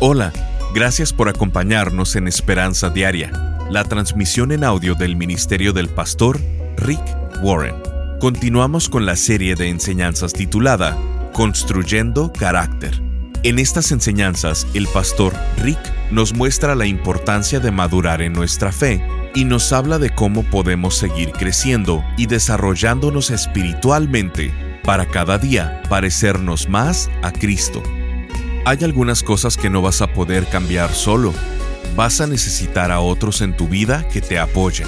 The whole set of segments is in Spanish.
Hola, gracias por acompañarnos en Esperanza Diaria, la transmisión en audio del Ministerio del Pastor Rick Warren. Continuamos con la serie de enseñanzas titulada Construyendo Carácter. En estas enseñanzas, el pastor Rick nos muestra la importancia de madurar en nuestra fe y nos habla de cómo podemos seguir creciendo y desarrollándonos espiritualmente para cada día parecernos más a Cristo. Hay algunas cosas que no vas a poder cambiar solo. Vas a necesitar a otros en tu vida que te apoyen.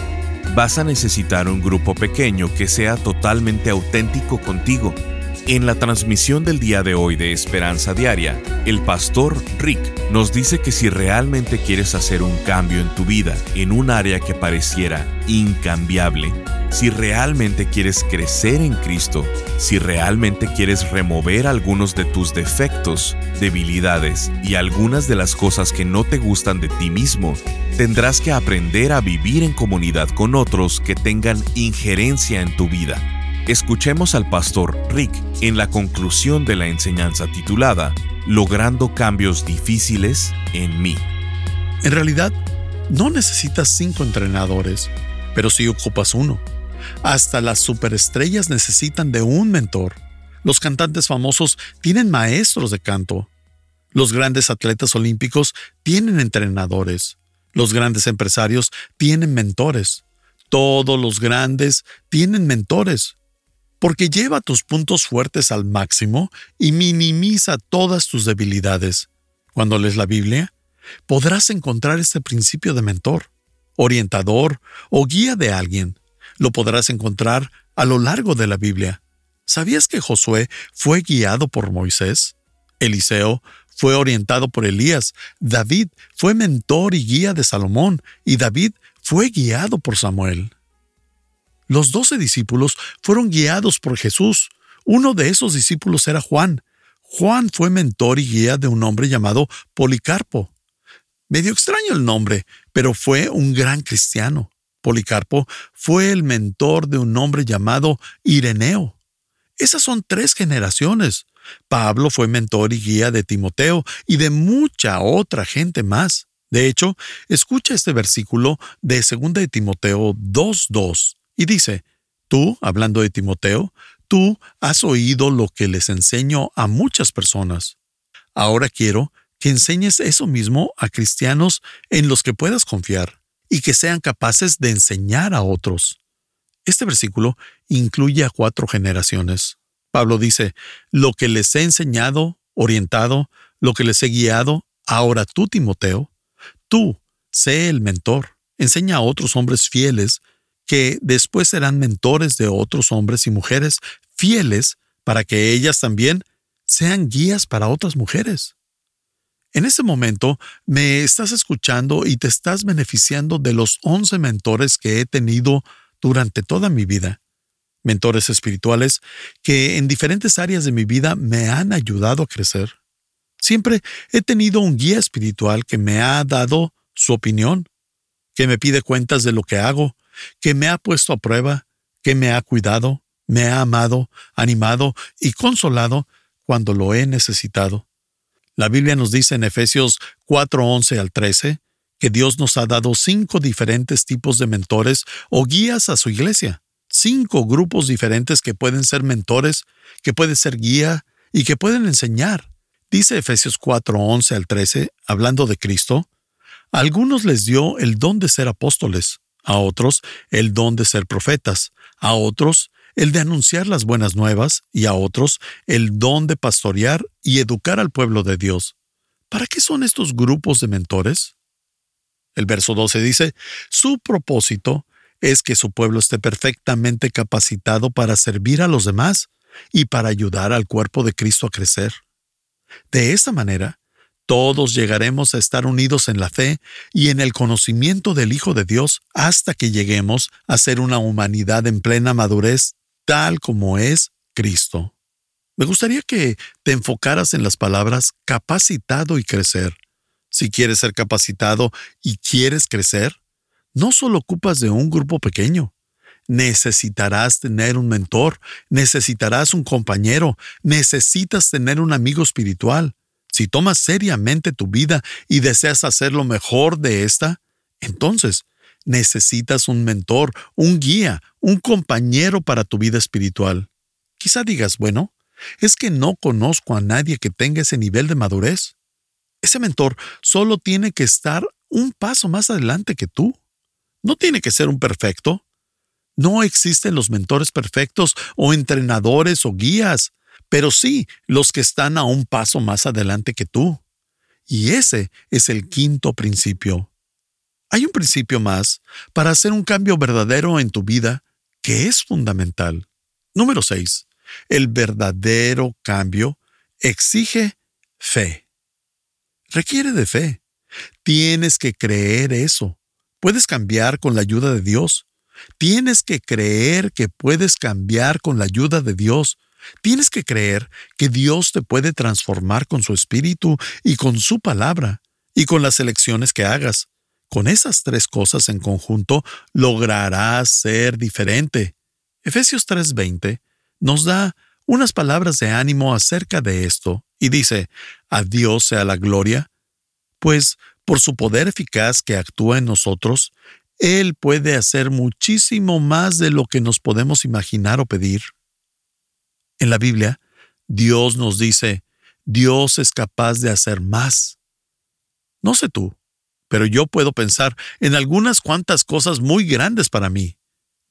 Vas a necesitar un grupo pequeño que sea totalmente auténtico contigo. En la transmisión del día de hoy de Esperanza Diaria, el pastor Rick nos dice que si realmente quieres hacer un cambio en tu vida en un área que pareciera incambiable, si realmente quieres crecer en Cristo, si realmente quieres remover algunos de tus defectos, debilidades y algunas de las cosas que no te gustan de ti mismo, tendrás que aprender a vivir en comunidad con otros que tengan injerencia en tu vida. Escuchemos al pastor Rick en la conclusión de la enseñanza titulada Logrando cambios difíciles en mí. En realidad, no necesitas cinco entrenadores, pero sí ocupas uno. Hasta las superestrellas necesitan de un mentor. Los cantantes famosos tienen maestros de canto. Los grandes atletas olímpicos tienen entrenadores. Los grandes empresarios tienen mentores. Todos los grandes tienen mentores. Porque lleva tus puntos fuertes al máximo y minimiza todas tus debilidades. Cuando lees la Biblia, podrás encontrar este principio de mentor, orientador o guía de alguien lo podrás encontrar a lo largo de la Biblia. ¿Sabías que Josué fue guiado por Moisés? Eliseo fue orientado por Elías, David fue mentor y guía de Salomón, y David fue guiado por Samuel. Los doce discípulos fueron guiados por Jesús. Uno de esos discípulos era Juan. Juan fue mentor y guía de un hombre llamado Policarpo. Medio extraño el nombre, pero fue un gran cristiano. Policarpo fue el mentor de un hombre llamado Ireneo. Esas son tres generaciones. Pablo fue mentor y guía de Timoteo y de mucha otra gente más. De hecho, escucha este versículo de 2 de Timoteo 2.2 y dice, Tú, hablando de Timoteo, tú has oído lo que les enseño a muchas personas. Ahora quiero que enseñes eso mismo a cristianos en los que puedas confiar y que sean capaces de enseñar a otros. Este versículo incluye a cuatro generaciones. Pablo dice, lo que les he enseñado, orientado, lo que les he guiado, ahora tú, Timoteo, tú, sé el mentor, enseña a otros hombres fieles que después serán mentores de otros hombres y mujeres fieles para que ellas también sean guías para otras mujeres. En ese momento me estás escuchando y te estás beneficiando de los 11 mentores que he tenido durante toda mi vida. Mentores espirituales que en diferentes áreas de mi vida me han ayudado a crecer. Siempre he tenido un guía espiritual que me ha dado su opinión, que me pide cuentas de lo que hago, que me ha puesto a prueba, que me ha cuidado, me ha amado, animado y consolado cuando lo he necesitado. La Biblia nos dice en Efesios 4:11 al 13 que Dios nos ha dado cinco diferentes tipos de mentores o guías a su iglesia. Cinco grupos diferentes que pueden ser mentores, que pueden ser guía y que pueden enseñar. Dice Efesios 4:11 al 13, hablando de Cristo, a algunos les dio el don de ser apóstoles, a otros el don de ser profetas, a otros el de anunciar las buenas nuevas y a otros el don de pastorear y educar al pueblo de Dios. ¿Para qué son estos grupos de mentores? El verso 12 dice, su propósito es que su pueblo esté perfectamente capacitado para servir a los demás y para ayudar al cuerpo de Cristo a crecer. De esta manera, todos llegaremos a estar unidos en la fe y en el conocimiento del Hijo de Dios hasta que lleguemos a ser una humanidad en plena madurez tal como es Cristo. Me gustaría que te enfocaras en las palabras capacitado y crecer. Si quieres ser capacitado y quieres crecer, no solo ocupas de un grupo pequeño. Necesitarás tener un mentor, necesitarás un compañero, necesitas tener un amigo espiritual. Si tomas seriamente tu vida y deseas hacer lo mejor de esta, entonces necesitas un mentor, un guía, un compañero para tu vida espiritual. Quizá digas, bueno, es que no conozco a nadie que tenga ese nivel de madurez. Ese mentor solo tiene que estar un paso más adelante que tú. No tiene que ser un perfecto. No existen los mentores perfectos o entrenadores o guías, pero sí los que están a un paso más adelante que tú. Y ese es el quinto principio. Hay un principio más para hacer un cambio verdadero en tu vida que es fundamental. Número 6. El verdadero cambio exige fe. Requiere de fe. Tienes que creer eso. Puedes cambiar con la ayuda de Dios. Tienes que creer que puedes cambiar con la ayuda de Dios. Tienes que creer que Dios te puede transformar con su espíritu y con su palabra y con las elecciones que hagas. Con esas tres cosas en conjunto lograrás ser diferente. Efesios 3:20 nos da unas palabras de ánimo acerca de esto y dice, a Dios sea la gloria, pues por su poder eficaz que actúa en nosotros, Él puede hacer muchísimo más de lo que nos podemos imaginar o pedir. En la Biblia, Dios nos dice, Dios es capaz de hacer más. No sé tú, pero yo puedo pensar en algunas cuantas cosas muy grandes para mí.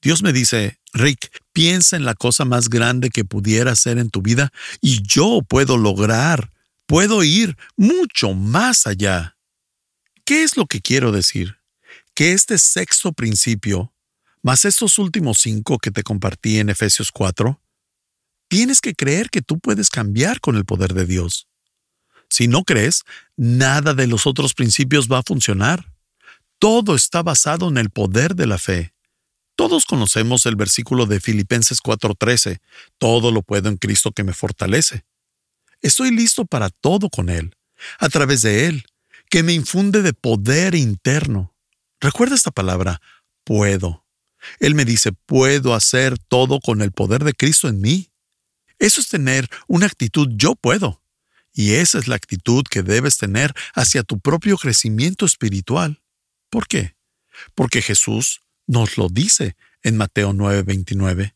Dios me dice, Rick, piensa en la cosa más grande que pudiera ser en tu vida y yo puedo lograr, puedo ir mucho más allá. ¿Qué es lo que quiero decir? Que este sexto principio, más estos últimos cinco que te compartí en Efesios 4, tienes que creer que tú puedes cambiar con el poder de Dios. Si no crees, nada de los otros principios va a funcionar. Todo está basado en el poder de la fe. Todos conocemos el versículo de Filipenses 4:13, todo lo puedo en Cristo que me fortalece. Estoy listo para todo con Él, a través de Él, que me infunde de poder interno. Recuerda esta palabra, puedo. Él me dice, puedo hacer todo con el poder de Cristo en mí. Eso es tener una actitud yo puedo. Y esa es la actitud que debes tener hacia tu propio crecimiento espiritual. ¿Por qué? Porque Jesús nos lo dice en Mateo 9:29.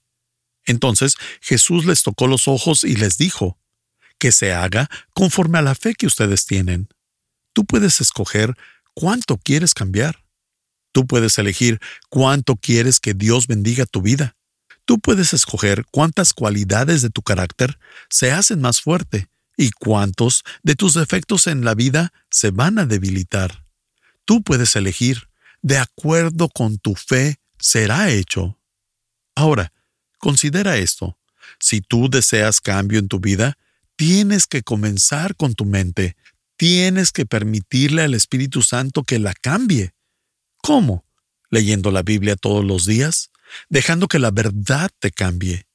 Entonces Jesús les tocó los ojos y les dijo, que se haga conforme a la fe que ustedes tienen. Tú puedes escoger cuánto quieres cambiar. Tú puedes elegir cuánto quieres que Dios bendiga tu vida. Tú puedes escoger cuántas cualidades de tu carácter se hacen más fuerte y cuántos de tus defectos en la vida se van a debilitar. Tú puedes elegir de acuerdo con tu fe será hecho. Ahora, considera esto. Si tú deseas cambio en tu vida, tienes que comenzar con tu mente. Tienes que permitirle al Espíritu Santo que la cambie. ¿Cómo? ¿Leyendo la Biblia todos los días? ¿Dejando que la verdad te cambie?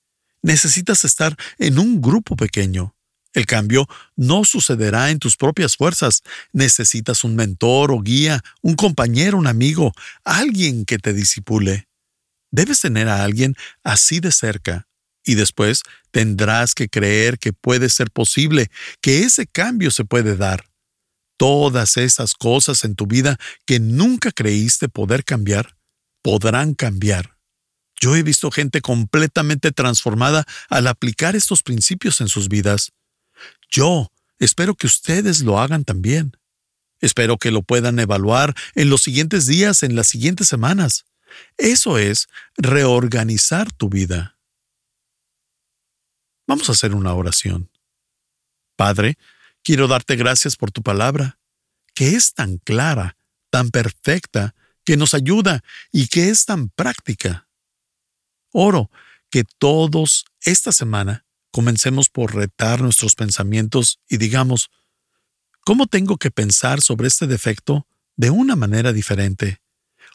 Necesitas estar en un grupo pequeño. El cambio no sucederá en tus propias fuerzas. Necesitas un mentor o guía, un compañero, un amigo, alguien que te disipule. Debes tener a alguien así de cerca y después tendrás que creer que puede ser posible, que ese cambio se puede dar. Todas esas cosas en tu vida que nunca creíste poder cambiar, podrán cambiar. Yo he visto gente completamente transformada al aplicar estos principios en sus vidas. Yo espero que ustedes lo hagan también. Espero que lo puedan evaluar en los siguientes días, en las siguientes semanas. Eso es reorganizar tu vida. Vamos a hacer una oración. Padre, quiero darte gracias por tu palabra, que es tan clara, tan perfecta, que nos ayuda y que es tan práctica. Oro que todos esta semana comencemos por retar nuestros pensamientos y digamos, ¿cómo tengo que pensar sobre este defecto de una manera diferente?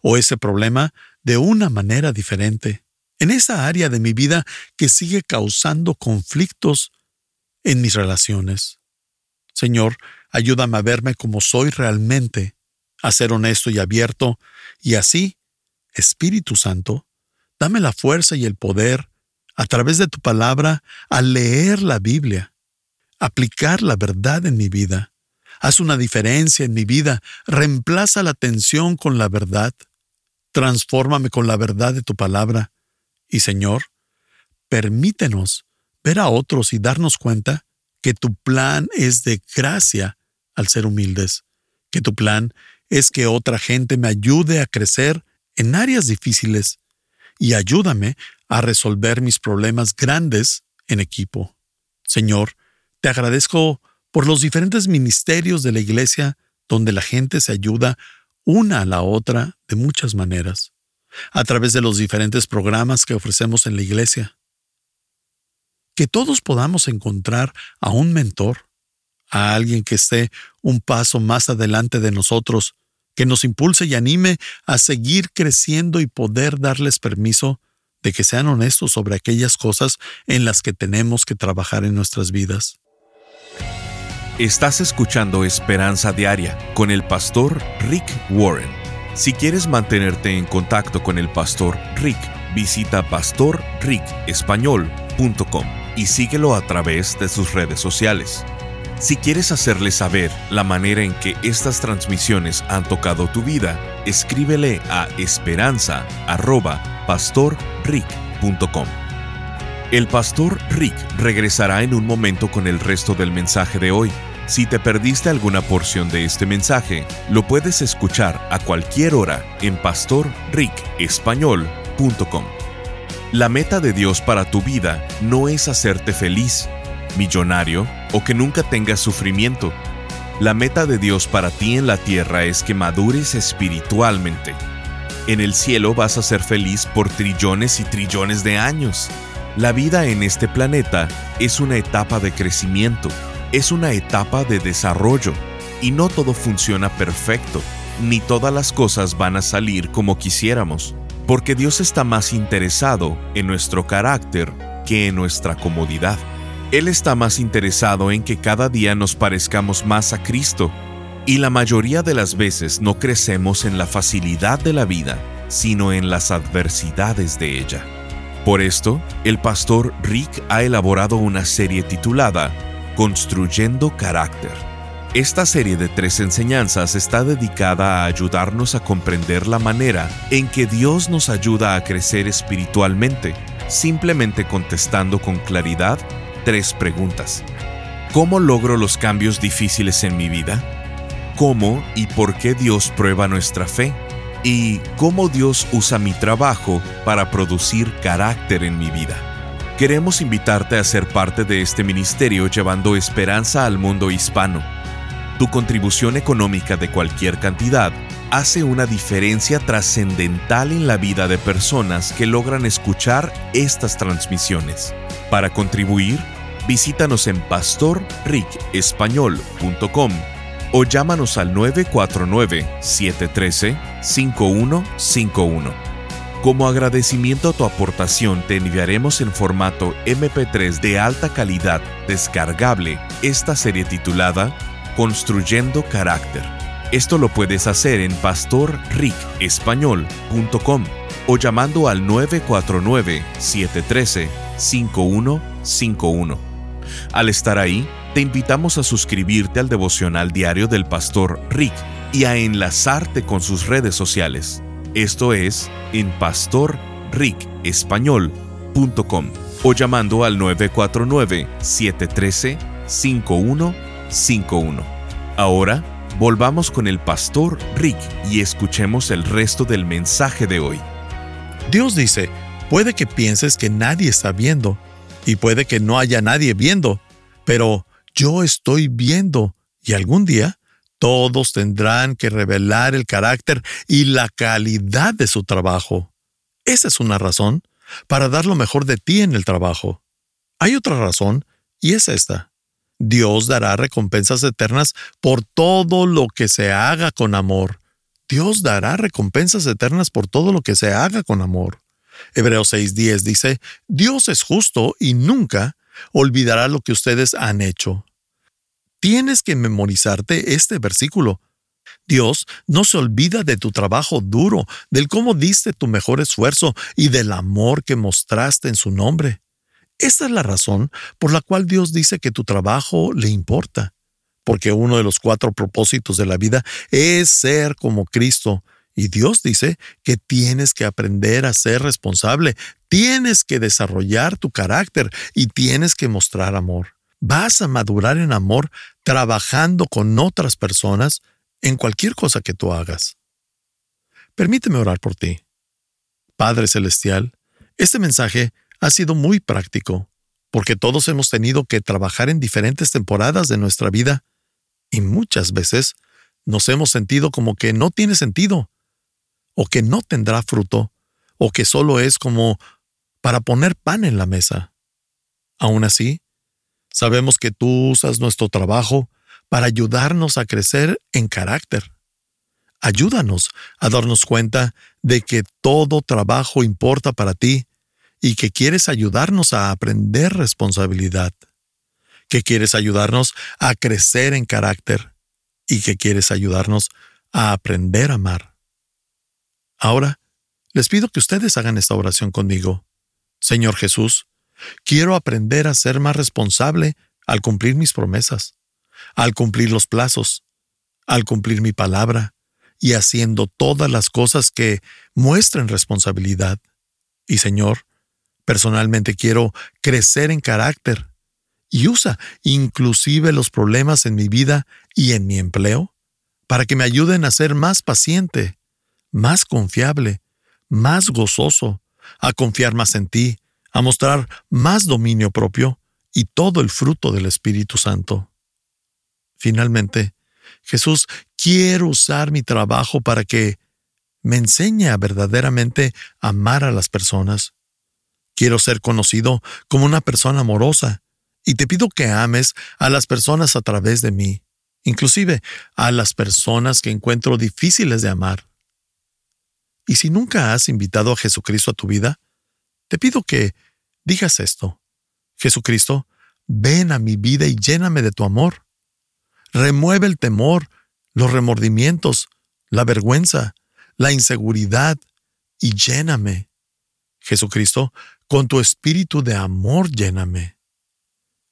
¿O ese problema de una manera diferente? En esa área de mi vida que sigue causando conflictos en mis relaciones. Señor, ayúdame a verme como soy realmente, a ser honesto y abierto, y así, Espíritu Santo, dame la fuerza y el poder a través de tu palabra, al leer la Biblia, aplicar la verdad en mi vida Haz una diferencia en mi vida. Reemplaza la tensión con la verdad. Transfórmame con la verdad de tu palabra. Y Señor, permítenos ver a otros y darnos cuenta que tu plan es de gracia al ser humildes, que tu plan es que otra gente me ayude a crecer en áreas difíciles y ayúdame a resolver mis problemas grandes en equipo. Señor, te agradezco por los diferentes ministerios de la Iglesia donde la gente se ayuda una a la otra de muchas maneras, a través de los diferentes programas que ofrecemos en la Iglesia. Que todos podamos encontrar a un mentor, a alguien que esté un paso más adelante de nosotros, que nos impulse y anime a seguir creciendo y poder darles permiso de que sean honestos sobre aquellas cosas en las que tenemos que trabajar en nuestras vidas. Estás escuchando Esperanza Diaria con el pastor Rick Warren. Si quieres mantenerte en contacto con el pastor Rick, visita pastorricespañol.com y síguelo a través de sus redes sociales. Si quieres hacerle saber la manera en que estas transmisiones han tocado tu vida, escríbele a esperanza.pastorrick.com. El pastor Rick regresará en un momento con el resto del mensaje de hoy. Si te perdiste alguna porción de este mensaje, lo puedes escuchar a cualquier hora en pastorricespañol.com. La meta de Dios para tu vida no es hacerte feliz, millonario o que nunca tengas sufrimiento. La meta de Dios para ti en la tierra es que madures espiritualmente. En el cielo vas a ser feliz por trillones y trillones de años. La vida en este planeta es una etapa de crecimiento, es una etapa de desarrollo, y no todo funciona perfecto, ni todas las cosas van a salir como quisiéramos, porque Dios está más interesado en nuestro carácter que en nuestra comodidad. Él está más interesado en que cada día nos parezcamos más a Cristo, y la mayoría de las veces no crecemos en la facilidad de la vida, sino en las adversidades de ella. Por esto, el pastor Rick ha elaborado una serie titulada Construyendo Carácter. Esta serie de tres enseñanzas está dedicada a ayudarnos a comprender la manera en que Dios nos ayuda a crecer espiritualmente, simplemente contestando con claridad tres preguntas. ¿Cómo logro los cambios difíciles en mi vida? ¿Cómo y por qué Dios prueba nuestra fe? ¿Y cómo Dios usa mi trabajo para producir carácter en mi vida? Queremos invitarte a ser parte de este ministerio llevando esperanza al mundo hispano. Tu contribución económica de cualquier cantidad hace una diferencia trascendental en la vida de personas que logran escuchar estas transmisiones. Para contribuir, visítanos en pastorricespañol.com o llámanos al 949-713-5151. Como agradecimiento a tu aportación te enviaremos en formato MP3 de alta calidad descargable esta serie titulada Construyendo Carácter. Esto lo puedes hacer en pastorricespañol.com o llamando al 949-713-5151. Al estar ahí, te invitamos a suscribirte al devocional diario del pastor Rick y a enlazarte con sus redes sociales. Esto es en pastorricespañol.com o llamando al 949-713-5151. Ahora, volvamos con el pastor Rick y escuchemos el resto del mensaje de hoy. Dios dice, puede que pienses que nadie está viendo y puede que no haya nadie viendo, pero yo estoy viendo y algún día todos tendrán que revelar el carácter y la calidad de su trabajo. Esa es una razón para dar lo mejor de ti en el trabajo. Hay otra razón y es esta. Dios dará recompensas eternas por todo lo que se haga con amor. Dios dará recompensas eternas por todo lo que se haga con amor. Hebreos 6:10 dice, Dios es justo y nunca olvidará lo que ustedes han hecho. Tienes que memorizarte este versículo. Dios no se olvida de tu trabajo duro, del cómo diste tu mejor esfuerzo y del amor que mostraste en su nombre. Esta es la razón por la cual Dios dice que tu trabajo le importa, porque uno de los cuatro propósitos de la vida es ser como Cristo. Y Dios dice que tienes que aprender a ser responsable, tienes que desarrollar tu carácter y tienes que mostrar amor. Vas a madurar en amor trabajando con otras personas en cualquier cosa que tú hagas. Permíteme orar por ti. Padre Celestial, este mensaje ha sido muy práctico, porque todos hemos tenido que trabajar en diferentes temporadas de nuestra vida y muchas veces nos hemos sentido como que no tiene sentido, o que no tendrá fruto, o que solo es como para poner pan en la mesa. Aún así, sabemos que tú usas nuestro trabajo para ayudarnos a crecer en carácter. Ayúdanos a darnos cuenta de que todo trabajo importa para ti y que quieres ayudarnos a aprender responsabilidad, que quieres ayudarnos a crecer en carácter y que quieres ayudarnos a aprender a amar. Ahora, les pido que ustedes hagan esta oración conmigo. Señor Jesús, quiero aprender a ser más responsable al cumplir mis promesas, al cumplir los plazos, al cumplir mi palabra y haciendo todas las cosas que muestren responsabilidad. Y Señor, Personalmente quiero crecer en carácter y usa inclusive los problemas en mi vida y en mi empleo para que me ayuden a ser más paciente, más confiable, más gozoso, a confiar más en ti, a mostrar más dominio propio y todo el fruto del Espíritu Santo. Finalmente, Jesús, quiero usar mi trabajo para que me enseñe a verdaderamente amar a las personas Quiero ser conocido como una persona amorosa y te pido que ames a las personas a través de mí, inclusive a las personas que encuentro difíciles de amar. Y si nunca has invitado a Jesucristo a tu vida, te pido que digas esto. Jesucristo, ven a mi vida y lléname de tu amor. Remueve el temor, los remordimientos, la vergüenza, la inseguridad y lléname. Jesucristo, con tu espíritu de amor lléname.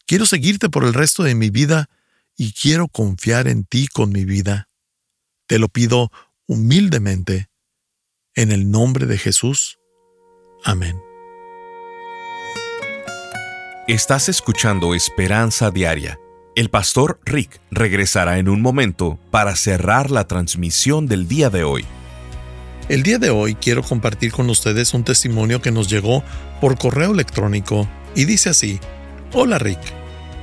Quiero seguirte por el resto de mi vida y quiero confiar en ti con mi vida. Te lo pido humildemente, en el nombre de Jesús. Amén. Estás escuchando Esperanza Diaria. El pastor Rick regresará en un momento para cerrar la transmisión del día de hoy. El día de hoy quiero compartir con ustedes un testimonio que nos llegó por correo electrónico y dice así, Hola Rick,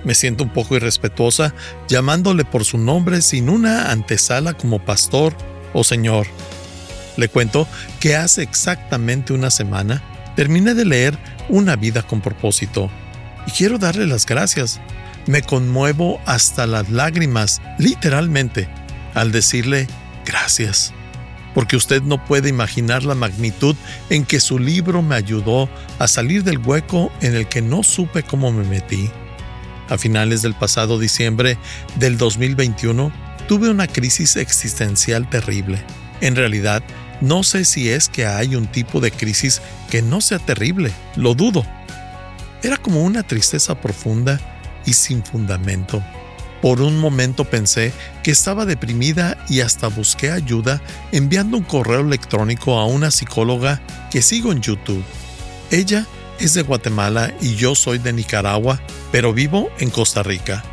me siento un poco irrespetuosa llamándole por su nombre sin una antesala como pastor o señor. Le cuento que hace exactamente una semana terminé de leer Una vida con propósito y quiero darle las gracias. Me conmuevo hasta las lágrimas, literalmente, al decirle gracias porque usted no puede imaginar la magnitud en que su libro me ayudó a salir del hueco en el que no supe cómo me metí. A finales del pasado diciembre del 2021, tuve una crisis existencial terrible. En realidad, no sé si es que hay un tipo de crisis que no sea terrible, lo dudo. Era como una tristeza profunda y sin fundamento. Por un momento pensé que estaba deprimida y hasta busqué ayuda enviando un correo electrónico a una psicóloga que sigo en YouTube. Ella es de Guatemala y yo soy de Nicaragua, pero vivo en Costa Rica.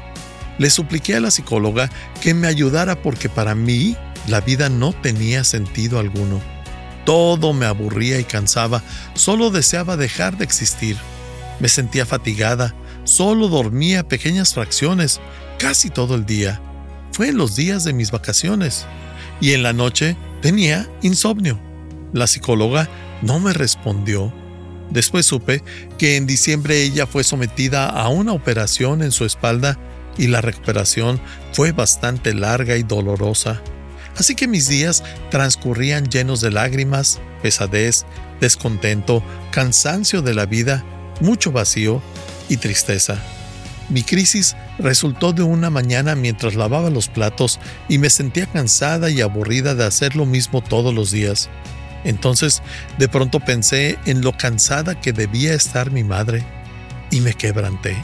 Le supliqué a la psicóloga que me ayudara porque para mí la vida no tenía sentido alguno. Todo me aburría y cansaba, solo deseaba dejar de existir. Me sentía fatigada, solo dormía pequeñas fracciones casi todo el día. Fue en los días de mis vacaciones. Y en la noche tenía insomnio. La psicóloga no me respondió. Después supe que en diciembre ella fue sometida a una operación en su espalda y la recuperación fue bastante larga y dolorosa. Así que mis días transcurrían llenos de lágrimas, pesadez, descontento, cansancio de la vida, mucho vacío y tristeza. Mi crisis resultó de una mañana mientras lavaba los platos y me sentía cansada y aburrida de hacer lo mismo todos los días. Entonces, de pronto pensé en lo cansada que debía estar mi madre y me quebranté.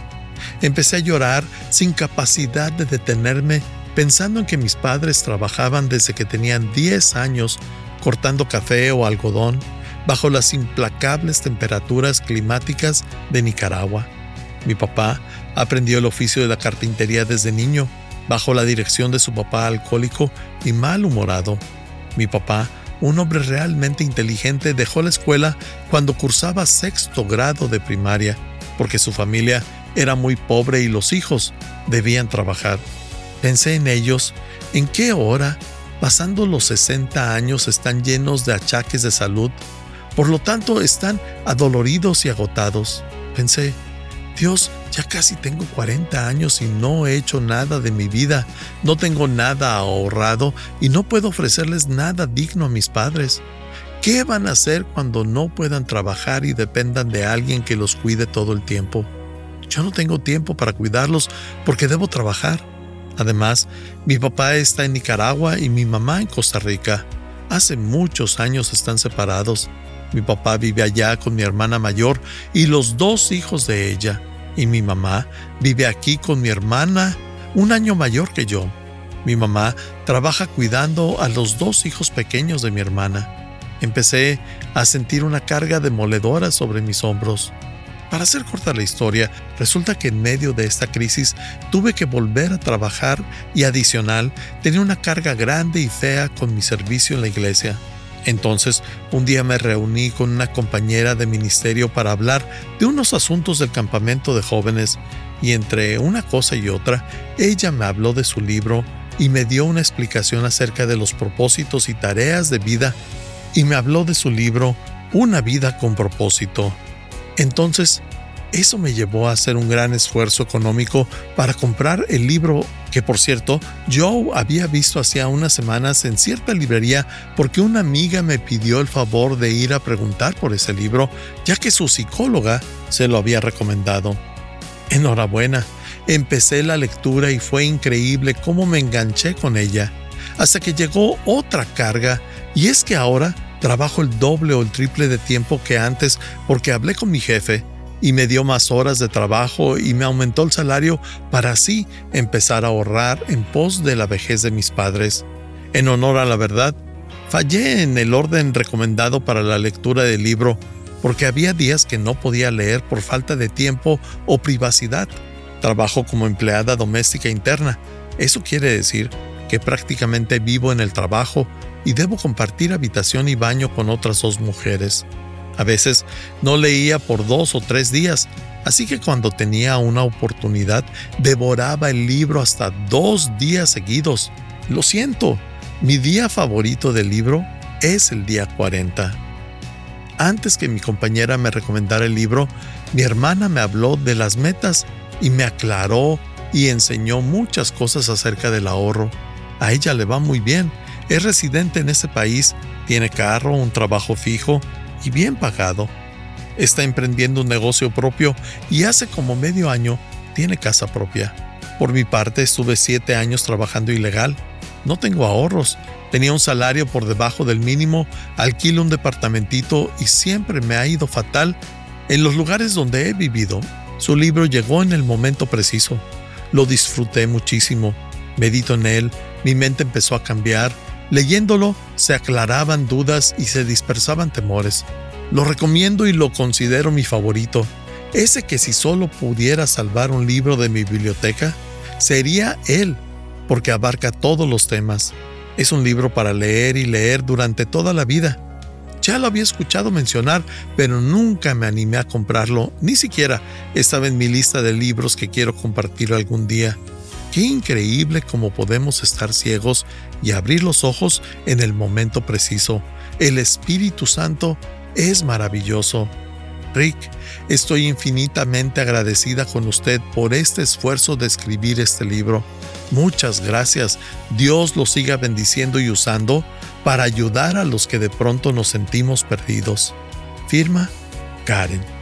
Empecé a llorar sin capacidad de detenerme, pensando en que mis padres trabajaban desde que tenían 10 años cortando café o algodón bajo las implacables temperaturas climáticas de Nicaragua. Mi papá aprendió el oficio de la carpintería desde niño, bajo la dirección de su papá alcohólico y malhumorado. Mi papá, un hombre realmente inteligente, dejó la escuela cuando cursaba sexto grado de primaria, porque su familia era muy pobre y los hijos debían trabajar. Pensé en ellos, en qué hora, pasando los 60 años, están llenos de achaques de salud, por lo tanto están adoloridos y agotados. Pensé, Dios, ya casi tengo 40 años y no he hecho nada de mi vida, no tengo nada ahorrado y no puedo ofrecerles nada digno a mis padres. ¿Qué van a hacer cuando no puedan trabajar y dependan de alguien que los cuide todo el tiempo? Yo no tengo tiempo para cuidarlos porque debo trabajar. Además, mi papá está en Nicaragua y mi mamá en Costa Rica. Hace muchos años están separados. Mi papá vive allá con mi hermana mayor y los dos hijos de ella. Y mi mamá vive aquí con mi hermana, un año mayor que yo. Mi mamá trabaja cuidando a los dos hijos pequeños de mi hermana. Empecé a sentir una carga demoledora sobre mis hombros. Para hacer corta la historia, resulta que en medio de esta crisis tuve que volver a trabajar y adicional tenía una carga grande y fea con mi servicio en la iglesia. Entonces, un día me reuní con una compañera de ministerio para hablar de unos asuntos del campamento de jóvenes y entre una cosa y otra, ella me habló de su libro y me dio una explicación acerca de los propósitos y tareas de vida y me habló de su libro Una vida con propósito. Entonces, eso me llevó a hacer un gran esfuerzo económico para comprar el libro que por cierto yo había visto hacía unas semanas en cierta librería porque una amiga me pidió el favor de ir a preguntar por ese libro ya que su psicóloga se lo había recomendado. Enhorabuena, empecé la lectura y fue increíble cómo me enganché con ella, hasta que llegó otra carga y es que ahora trabajo el doble o el triple de tiempo que antes porque hablé con mi jefe y me dio más horas de trabajo y me aumentó el salario para así empezar a ahorrar en pos de la vejez de mis padres. En honor a la verdad, fallé en el orden recomendado para la lectura del libro porque había días que no podía leer por falta de tiempo o privacidad. Trabajo como empleada doméstica interna. Eso quiere decir que prácticamente vivo en el trabajo y debo compartir habitación y baño con otras dos mujeres. A veces no leía por dos o tres días, así que cuando tenía una oportunidad devoraba el libro hasta dos días seguidos. Lo siento, mi día favorito del libro es el día 40. Antes que mi compañera me recomendara el libro, mi hermana me habló de las metas y me aclaró y enseñó muchas cosas acerca del ahorro. A ella le va muy bien, es residente en ese país, tiene carro, un trabajo fijo y bien pagado. Está emprendiendo un negocio propio y hace como medio año tiene casa propia. Por mi parte estuve siete años trabajando ilegal. No tengo ahorros. Tenía un salario por debajo del mínimo, alquilo un departamentito y siempre me ha ido fatal en los lugares donde he vivido. Su libro llegó en el momento preciso. Lo disfruté muchísimo. Medito en él, mi mente empezó a cambiar Leyéndolo se aclaraban dudas y se dispersaban temores. Lo recomiendo y lo considero mi favorito. Ese que si solo pudiera salvar un libro de mi biblioteca, sería él, porque abarca todos los temas. Es un libro para leer y leer durante toda la vida. Ya lo había escuchado mencionar, pero nunca me animé a comprarlo, ni siquiera estaba en mi lista de libros que quiero compartir algún día. Qué increíble cómo podemos estar ciegos y abrir los ojos en el momento preciso. El Espíritu Santo es maravilloso. Rick, estoy infinitamente agradecida con usted por este esfuerzo de escribir este libro. Muchas gracias. Dios lo siga bendiciendo y usando para ayudar a los que de pronto nos sentimos perdidos. Firma Karen.